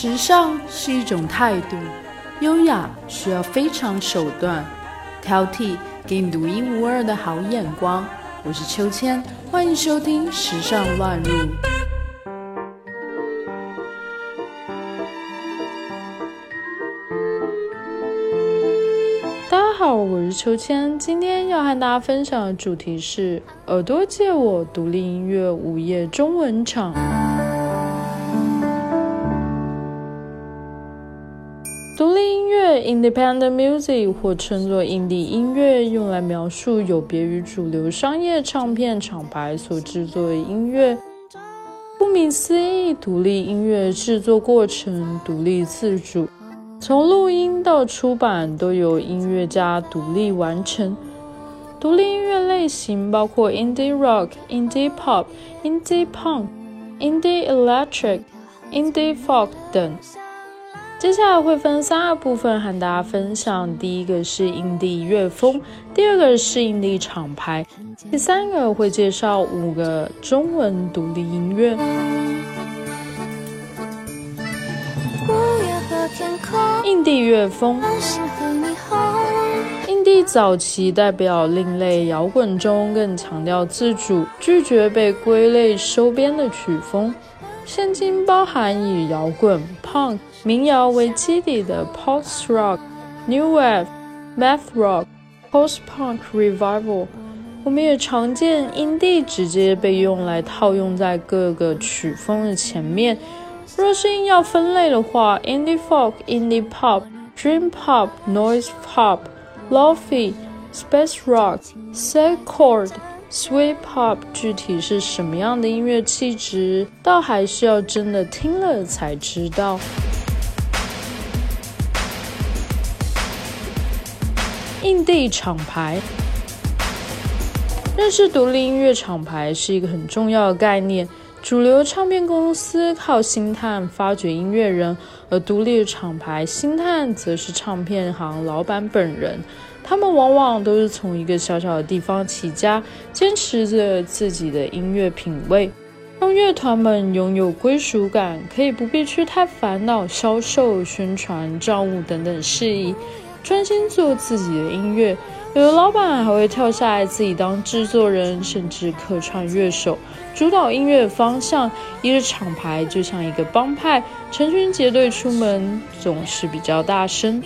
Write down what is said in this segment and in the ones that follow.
时尚是一种态度，优雅需要非常手段，挑剔给你独一无二的好眼光。我是秋千，欢迎收听《时尚乱入》。大家好，我是秋千，今天要和大家分享的主题是耳朵借我独立音乐午夜中文场。独立音乐 （Independent Music） 或称作 indie 音乐，用来描述有别于主流商业唱片厂牌所制作的音乐。顾名思义，独立音乐制作过程独立自主，从录音到出版都由音乐家独立完成。独立音乐类型包括 Indie Rock、Indie Pop、Indie Punk、Indie Electric、Indie Folk 等。接下来会分三个部分和大家分享：第一个是印地乐风，第二个是印地厂牌，第三个会介绍五个中文独立音乐。印地乐风，印地早期代表另类摇滚中更强调自主、拒绝被归类收编的曲风。现今包含以摇滚、punk、民谣为基底的 post rock、new wave、math rock、post punk revival。我们也常见 indie 直接被用来套用在各个曲风的前面。若是硬要分类的话，indie folk、indie pop、dream pop、noise pop、lofi、space rock、sad chord。Sweet pop 具体是什么样的音乐气质，倒还是要真的听了才知道。印地厂牌，认识独立音乐厂牌是一个很重要的概念。主流唱片公司靠星探发掘音乐人，而独立的厂牌星探则是唱片行老板本人。他们往往都是从一个小小的地方起家，坚持着自己的音乐品味，让乐团们拥有归属感，可以不必去太烦恼销售、宣传、账务等等事宜，专心做自己的音乐。有的老板还会跳下来自己当制作人，甚至客串乐手，主导音乐方向。一个厂牌就像一个帮派，成群结队出门总是比较大声。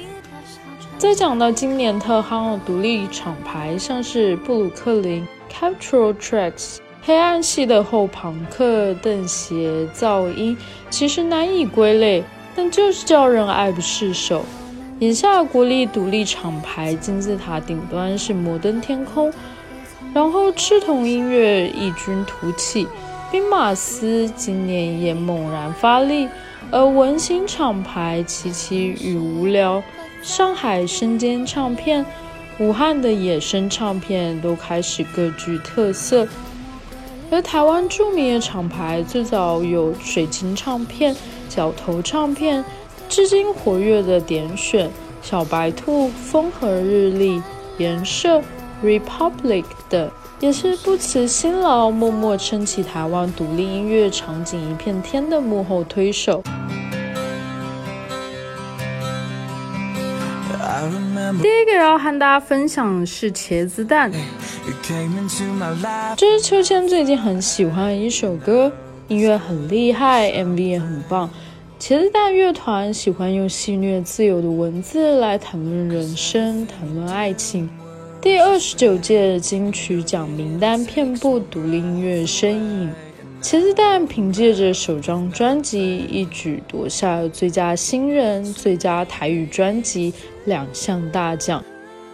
再讲到今年特夯的独立厂牌，像是布鲁克林、Capital Tracks、黑暗系的后朋克、邓鞋、噪音，其实难以归类，但就是叫人爱不释手。眼下国立独立厂牌金字塔顶端是摩登天空，然后赤铜音乐异军突起，兵马司今年也猛然发力，而文心厂牌奇奇与无聊。上海生煎唱片、武汉的野生唱片都开始各具特色，而台湾著名的厂牌最早有水晶唱片、角头唱片，至今活跃的点选、小白兔、风和日丽、颜色、Republic 等，也是不辞辛劳、默默撑起台湾独立音乐场景一片天的幕后推手。第一个要和大家分享的是茄子蛋，这是秋千最近很喜欢的一首歌，音乐很厉害，MV 也很棒。茄子蛋乐团喜欢用戏谑自由的文字来谈论人生，谈论爱情。第二十九届金曲奖名单遍布独立音乐身影。茄子蛋凭借着首张专辑一举夺下最佳新人、最佳台语专辑两项大奖。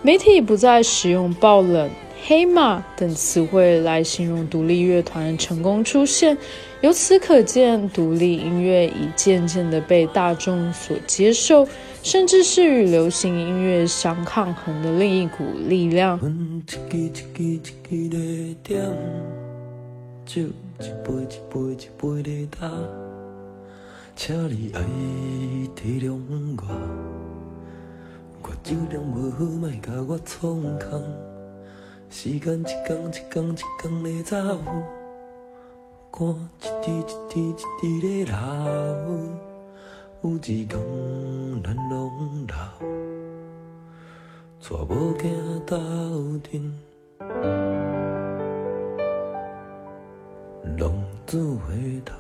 媒体不再使用“爆冷”“黑马”等词汇来形容独立乐团成功出现，由此可见，独立音乐已渐渐地被大众所接受，甚至是与流行音乐相抗衡的另一股力量。一杯一杯一杯的干，请你爱体谅，我酒量无好，莫甲我创空。时间一天一天一天的走，汗一滴一滴一滴的流，有一天咱拢老，带某囝斗阵，浪子回头。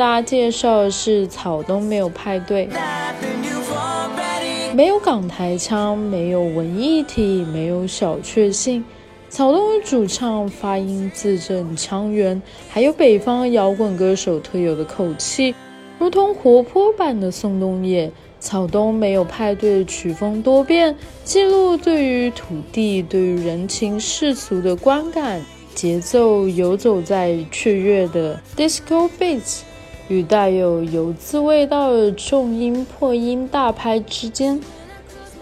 大家介绍的是草东没有派对，没有港台腔，没有文艺体，没有小确幸。草东的主唱发音字正腔圆，还有北方摇滚歌手特有的口气，如同活泼版的宋冬野。草东没有派对，曲风多变，记录对于土地、对于人情世俗的观感。节奏游走在雀跃的 disco beats 与带有油渍味道的重音破音大拍之间，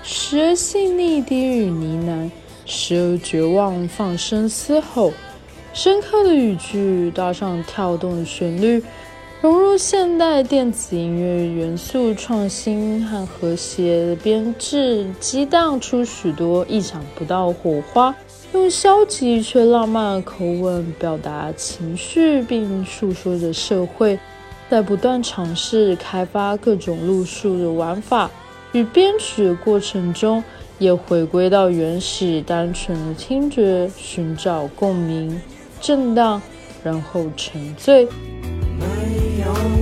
时而细腻低语呢喃，时而绝望放声嘶吼。深刻的语句搭上跳动的旋律，融入现代电子音乐元素，创新和和谐的编制，激荡出许多意想不到火花。用消极却浪漫的口吻表达情绪，并诉说着社会，在不断尝试开发各种路数的玩法与编曲的过程中，也回归到原始单纯的听觉，寻找共鸣、震荡，然后沉醉。没有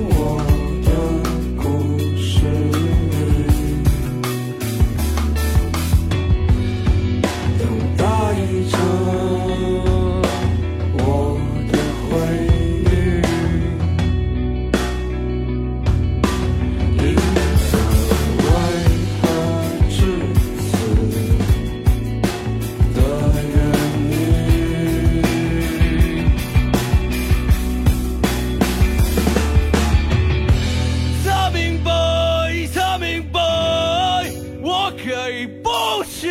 不行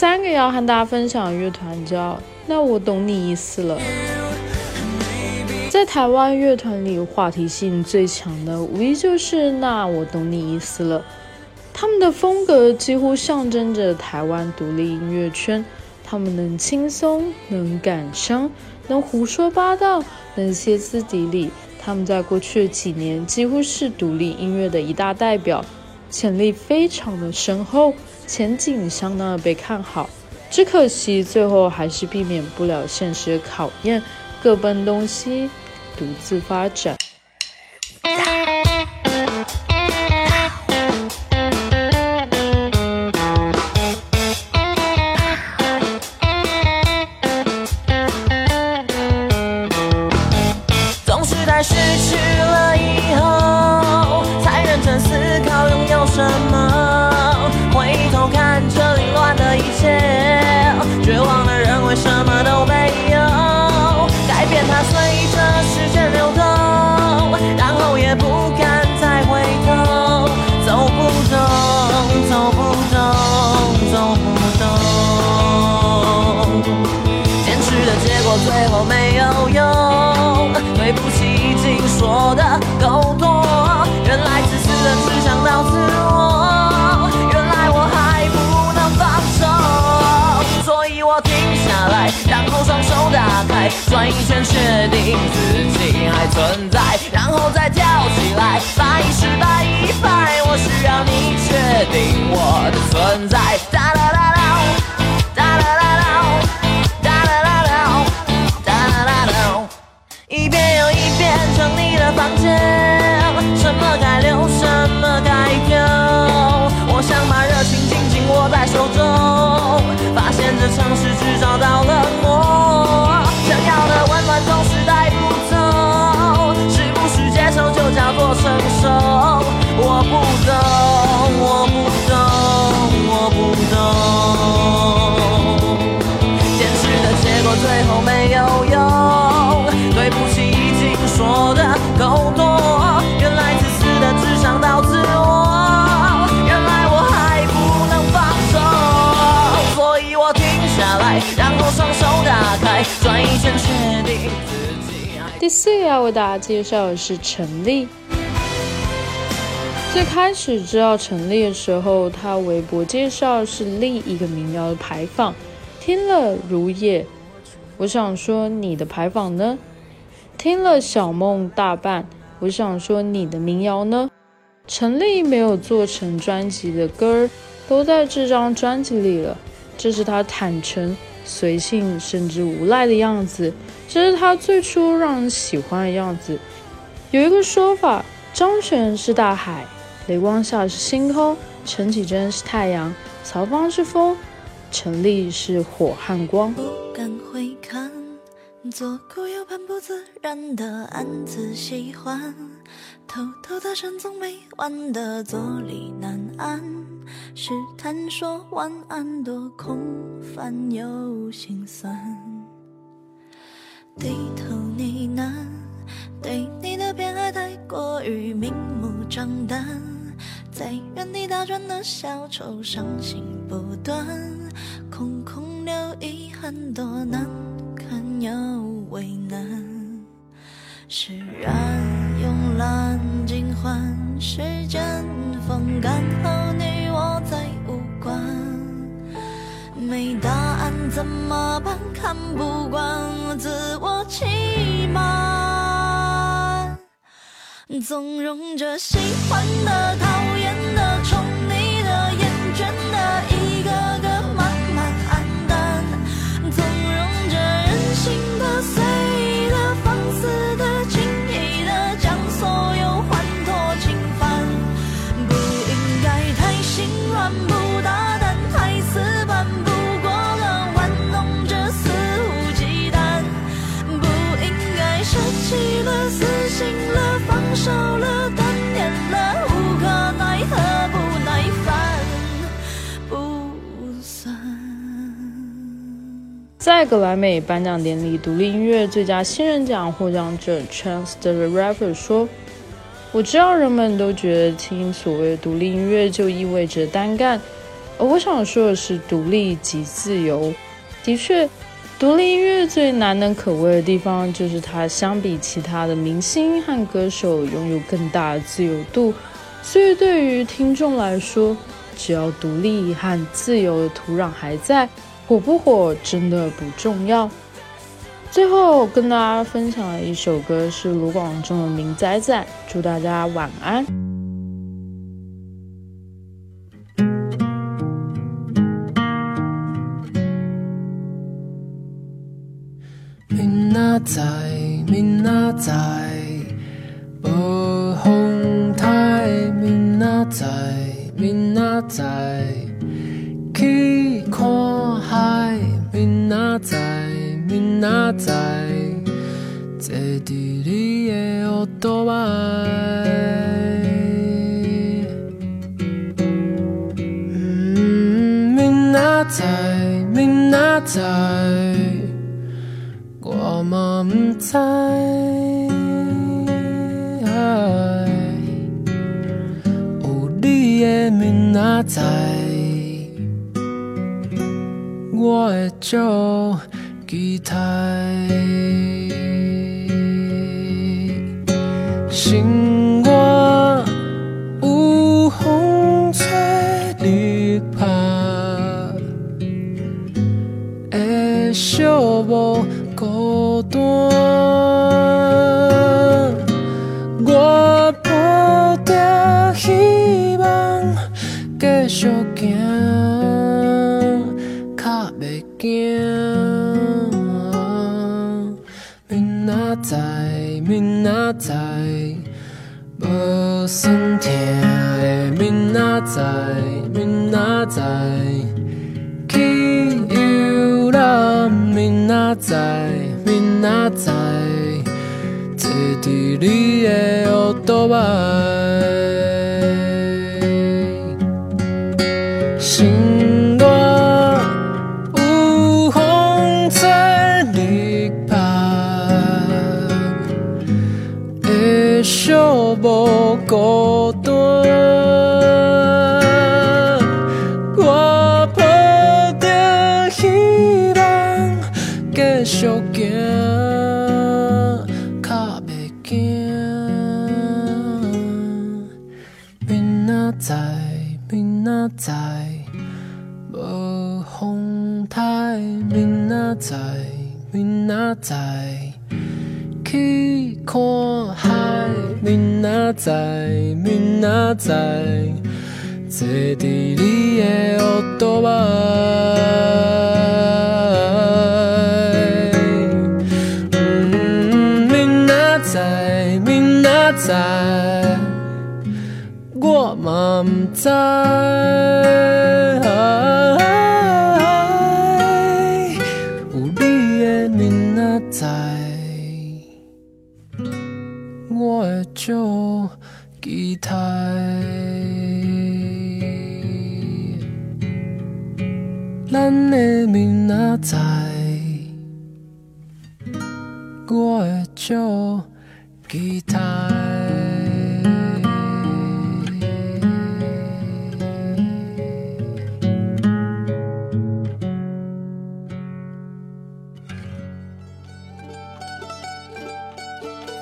三个要和大家分享的乐团叫“那我懂你意思了”。在台湾乐团里，话题性最强的无疑就是“那我懂你意思了”。他们的风格几乎象征着台湾独立音乐圈。他们能轻松，能感伤，能胡说八道，能歇斯底里。他们在过去的几年几乎是独立音乐的一大代表，潜力非常的深厚。前景相当的被看好，只可惜最后还是避免不了现实考验，各奔东西，独自发展。总是在失去了以后，才认真思考拥有什么。的够多。原来自私的只想到自我，原来我还不能放手，所以我停下来，然后双手打开，转一圈，确定自己还存在，然后再跳起来，百一十百一百，我需要你确定我的存在。房间，什么该留，第四个要为大家介绍的是陈粒。最开始知道陈粒的时候，他微博介绍是另一个民谣的牌坊，听了如也。我想说你的牌坊呢？听了小梦大半，我想说你的民谣呢？陈粒没有做成专辑的歌儿，都在这张专辑里了。这是他坦诚、随性，甚至无赖的样子。这是他最初让人喜欢的样子。有一个说法，张悬是大海，雷光下是星空，陈绮贞是太阳，曹芳是风，陈粒是火和光。不敢回看，左顾右盼不自然的暗自喜欢，偷偷的深总没完的坐立难安，试探说晚安多空泛又心酸，低头呢喃，对你的偏爱太过于明目张胆。在原地打转的小丑，伤心不断，空空留遗憾，多难堪又为难。释然慵懒尽欢，时间风干后怎么办？看不惯我自我欺瞒。纵容着喜欢的、讨在格莱美颁奖典礼，独立音乐最佳新人奖获奖者 Chance the Rapper 说：“我知道人们都觉得听所谓独立音乐就意味着单干，而我想说的是独立即自由。的确，独立音乐最难能可贵的地方就是它相比其他的明星和歌手拥有更大的自由度，所以对于听众来说，只要独立和自由的土壤还在。”火不火真的不重要。最后跟大家分享的一首歌是卢广仲的《明仔仔》，祝大家晚安。明仔载，明仔，无风台。明仔载，明仔，明仔载，坐伫你的乌多摆。嗯，明仔载，明仔载。我嘛不知，有你的明仔载，我会足期待。心外有风吹日拍，会寂无孤单。载，无算痛的明仔载，明仔载，去游览明仔载，明仔载，坐伫你的乌托邦，明仔载，无风台。明仔载，明仔载。去看海，明仔载，明仔载，坐伫你的乌托邦。我嘛不知。有你的明仔载。我会足期待，咱的明仔载，我会足期待。